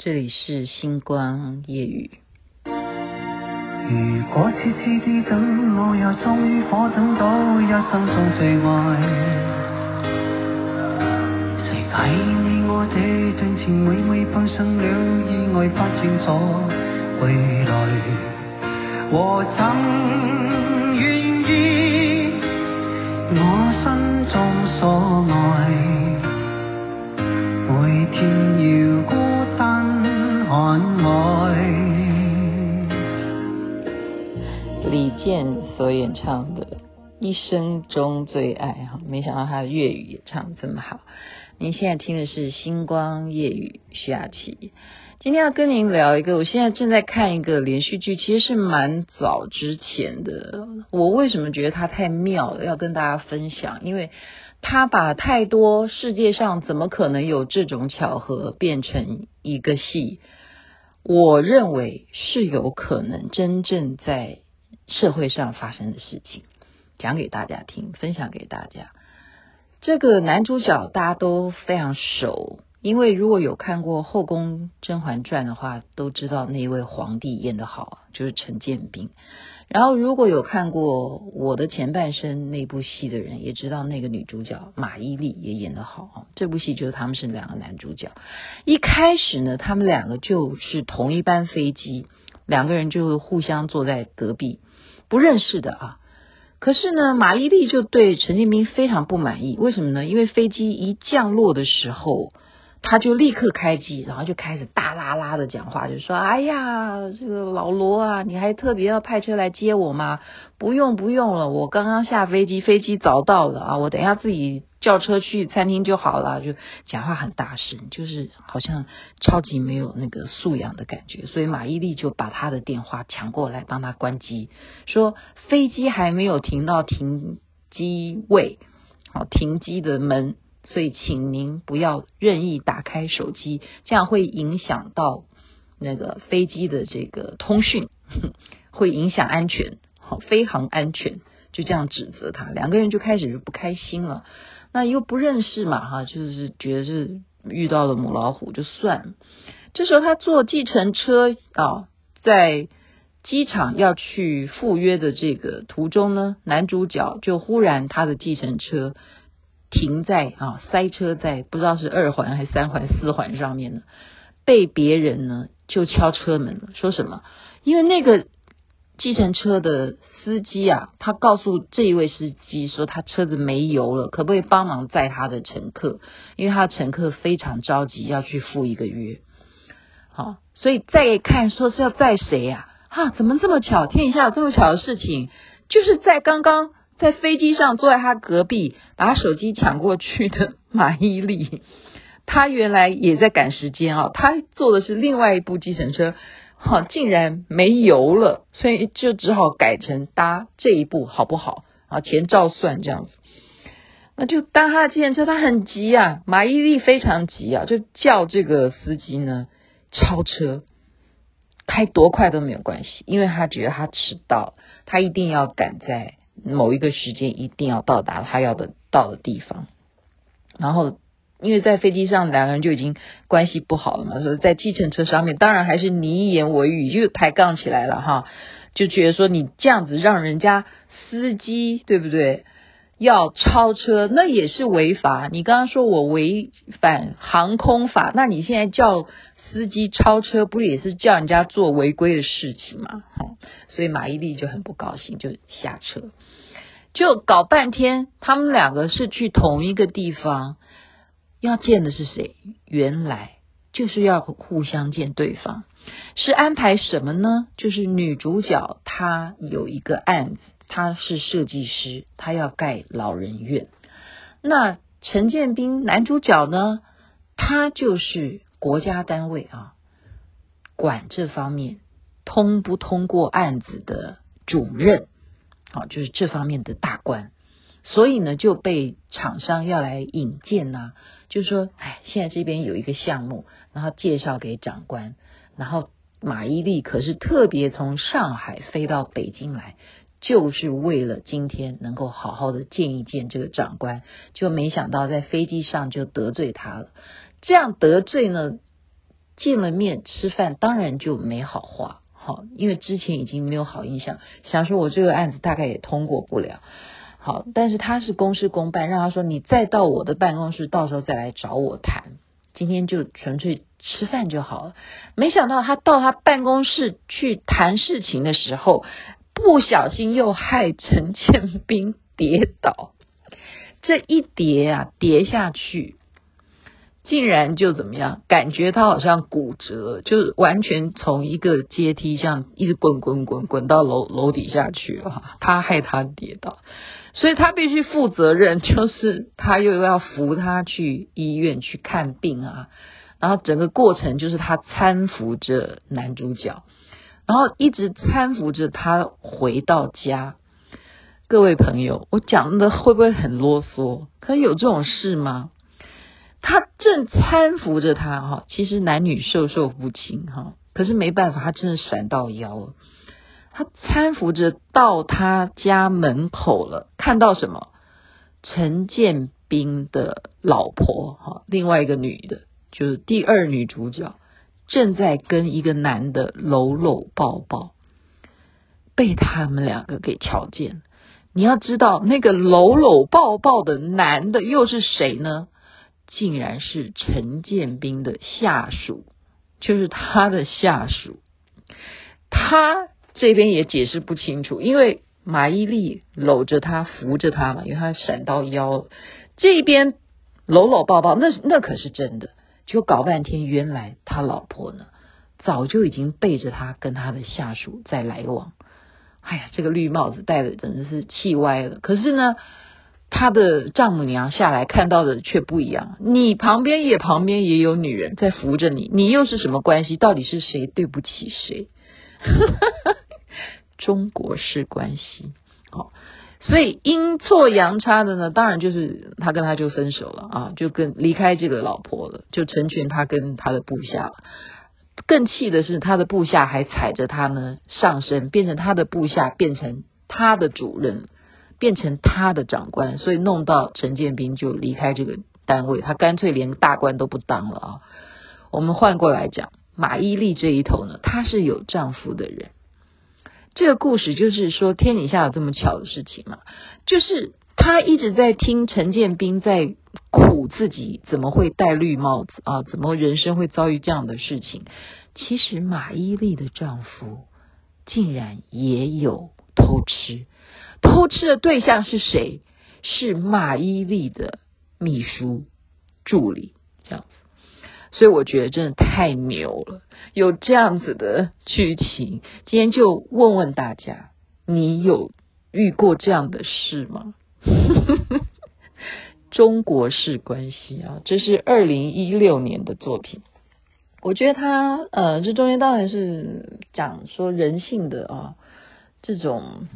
这里是星光夜雨。如果痴痴地等，我又终于可等到一生中最爱。谁睇你我这段情，每每发生了意外，不清楚未来。我怎健所演唱的《一生中最爱》哈，没想到他的粤语也唱这么好。您现在听的是《星光夜雨》，徐雅琪。今天要跟您聊一个，我现在正在看一个连续剧，其实是蛮早之前的。我为什么觉得它太妙了，要跟大家分享？因为它把太多世界上怎么可能有这种巧合变成一个戏，我认为是有可能真正在。社会上发生的事情，讲给大家听，分享给大家。这个男主角大家都非常熟，因为如果有看过《后宫甄嬛传》的话，都知道那一位皇帝演得好，就是陈建斌。然后如果有看过《我的前半生》那部戏的人，也知道那个女主角马伊琍也演得好。这部戏就是他们是两个男主角。一开始呢，他们两个就是同一班飞机，两个人就互相坐在隔壁。不认识的啊，可是呢，马伊琍就对陈建斌非常不满意。为什么呢？因为飞机一降落的时候，他就立刻开机，然后就开始大啦啦的讲话，就说：“哎呀，这个老罗啊，你还特别要派车来接我吗？不用不用了，我刚刚下飞机，飞机早到了啊，我等一下自己。”叫车去餐厅就好了，就讲话很大声，就是好像超级没有那个素养的感觉。所以马伊琍就把他的电话抢过来帮他关机，说飞机还没有停到停机位，好，停机的门，所以请您不要任意打开手机，这样会影响到那个飞机的这个通讯，会影响安全，好，飞航安全，就这样指责他，两个人就开始就不开心了。那又不认识嘛，哈，就是觉得是遇到了母老虎就算了。这时候他坐计程车啊，在机场要去赴约的这个途中呢，男主角就忽然他的计程车停在啊，塞车在不知道是二环还是三环四环上面呢，被别人呢就敲车门了，说什么？因为那个。计程车的司机啊，他告诉这一位司机说，他车子没油了，可不可以帮忙载他的乘客？因为他的乘客非常着急要去赴一个约。好，所以再看说是要载谁呀？哈，怎么这么巧？天底下有这么巧的事情，就是在刚刚在飞机上坐在他隔壁，把他手机抢过去的马伊琍，他原来也在赶时间啊，他坐的是另外一部计程车。好，竟然没油了，所以就只好改成搭这一步，好不好？啊，钱照算这样子。那就搭他的计程车，他很急啊，马伊琍非常急啊，就叫这个司机呢超车，开多快都没有关系，因为他觉得他迟到，他一定要赶在某一个时间，一定要到达他要的到的地方，然后。因为在飞机上两个人就已经关系不好了嘛，所以在计程车上面当然还是你一言我一语就抬杠起来了哈，就觉得说你这样子让人家司机对不对要超车，那也是违法。你刚刚说我违反航空法，那你现在叫司机超车，不也是叫人家做违规的事情吗？哈，所以马伊琍就很不高兴，就下车，就搞半天，他们两个是去同一个地方。要见的是谁？原来就是要互相见对方，是安排什么呢？就是女主角她有一个案子，她是设计师，她要盖老人院。那陈建斌男主角呢？他就是国家单位啊，管这方面通不通过案子的主任，好，就是这方面的大官。所以呢，就被厂商要来引荐呐、就说，哎，现在这边有一个项目，然后介绍给长官，然后马伊琍可是特别从上海飞到北京来，就是为了今天能够好好的见一见这个长官，就没想到在飞机上就得罪他了。这样得罪呢，见了面吃饭，当然就没好话，好，因为之前已经没有好印象，想说我这个案子大概也通过不了，好，但是他是公事公办，让他说你再到我的办公室，到时候再来找我谈，今天就纯粹吃饭就好了。没想到他到他办公室去谈事情的时候，不小心又害陈建斌跌倒，这一跌啊，跌下去。竟然就怎么样？感觉他好像骨折，就是完全从一个阶梯上一直滚滚滚滚到楼楼底下去了。他害他跌倒，所以他必须负责任，就是他又要扶他去医院去看病啊。然后整个过程就是他搀扶着男主角，然后一直搀扶着他回到家。各位朋友，我讲的会不会很啰嗦？可以有这种事吗？他正搀扶着他哈，其实男女授受不亲哈，可是没办法，他真的闪到腰了。他搀扶着到他家门口了，看到什么？陈建斌的老婆哈，另外一个女的，就是第二女主角，正在跟一个男的搂搂抱抱，被他们两个给瞧见。你要知道，那个搂搂抱抱的男的又是谁呢？竟然是陈建斌的下属，就是他的下属。他这边也解释不清楚，因为马伊琍搂着他扶着他嘛，因为他闪到腰。这边搂搂抱抱，那那可是真的。就搞半天，原来他老婆呢，早就已经背着他跟他的下属在来往。哎呀，这个绿帽子戴的真的是气歪了。可是呢。他的丈母娘下来看到的却不一样，你旁边也旁边也有女人在扶着你，你又是什么关系？到底是谁对不起谁？中国式关系，好，所以阴错阳差的呢，当然就是他跟他就分手了啊，就跟离开这个老婆了，就成全他跟他的部下了。更气的是，他的部下还踩着他呢上升，变成他的部下，变成他的主任。变成他的长官，所以弄到陈建斌就离开这个单位，他干脆连大官都不当了啊。我们换过来讲，马伊琍这一头呢，她是有丈夫的人。这个故事就是说，天底下有这么巧的事情嘛，就是她一直在听陈建斌在苦自己怎么会戴绿帽子啊，怎么人生会遭遇这样的事情。其实马伊琍的丈夫竟然也有偷吃。偷吃的对象是谁？是马伊琍的秘书助理，这样子。所以我觉得真的太牛了，有这样子的剧情。今天就问问大家，你有遇过这样的事吗？中国式关系啊，这是二零一六年的作品。我觉得他呃，这中间当然是讲说人性的啊，这种。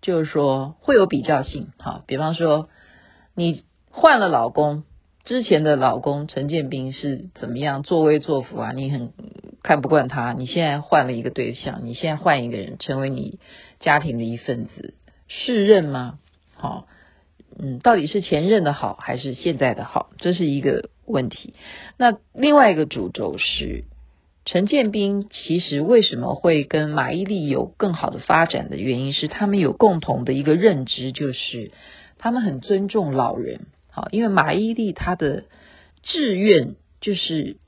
就是说会有比较性，哈，比方说你换了老公，之前的老公陈建斌是怎么样作威作福啊？你很看不惯他，你现在换了一个对象，你现在换一个人成为你家庭的一份子，是任吗？好，嗯，到底是前任的好还是现在的好？这是一个问题。那另外一个主轴是。陈建斌其实为什么会跟马伊琍有更好的发展的原因是，他们有共同的一个认知，就是他们很尊重老人。好，因为马伊琍她的志愿就是，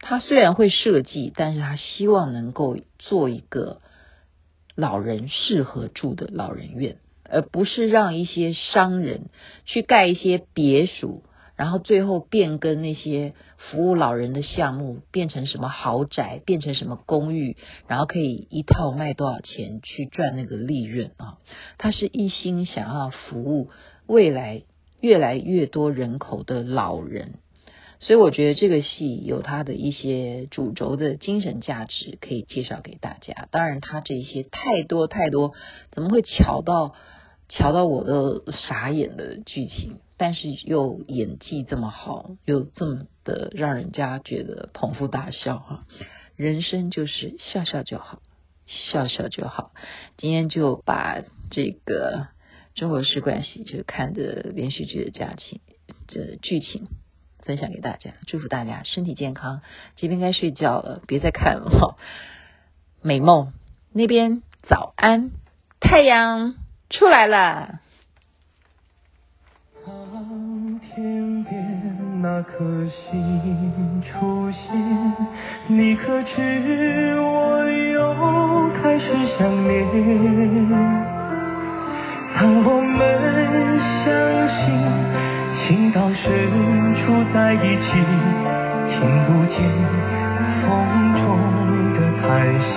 她虽然会设计，但是她希望能够做一个老人适合住的老人院，而不是让一些商人去盖一些别墅。然后最后变更那些服务老人的项目，变成什么豪宅，变成什么公寓，然后可以一套卖多少钱去赚那个利润啊？他是一心想要服务未来越来越多人口的老人，所以我觉得这个戏有它的一些主轴的精神价值可以介绍给大家。当然，他这些太多太多，怎么会巧到瞧到我都傻眼的剧情？但是又演技这么好，又这么的让人家觉得捧腹大笑哈，人生就是笑笑就好，笑笑就好。今天就把这个中国式关系，就看的连续剧的家庭这剧情分享给大家，祝福大家身体健康。这边该睡觉了，别再看了。美梦那边早安，太阳出来了。当天边那颗星出现，你可知我又开始想念？当我们相信情到深处在一起，听不见风中的叹息，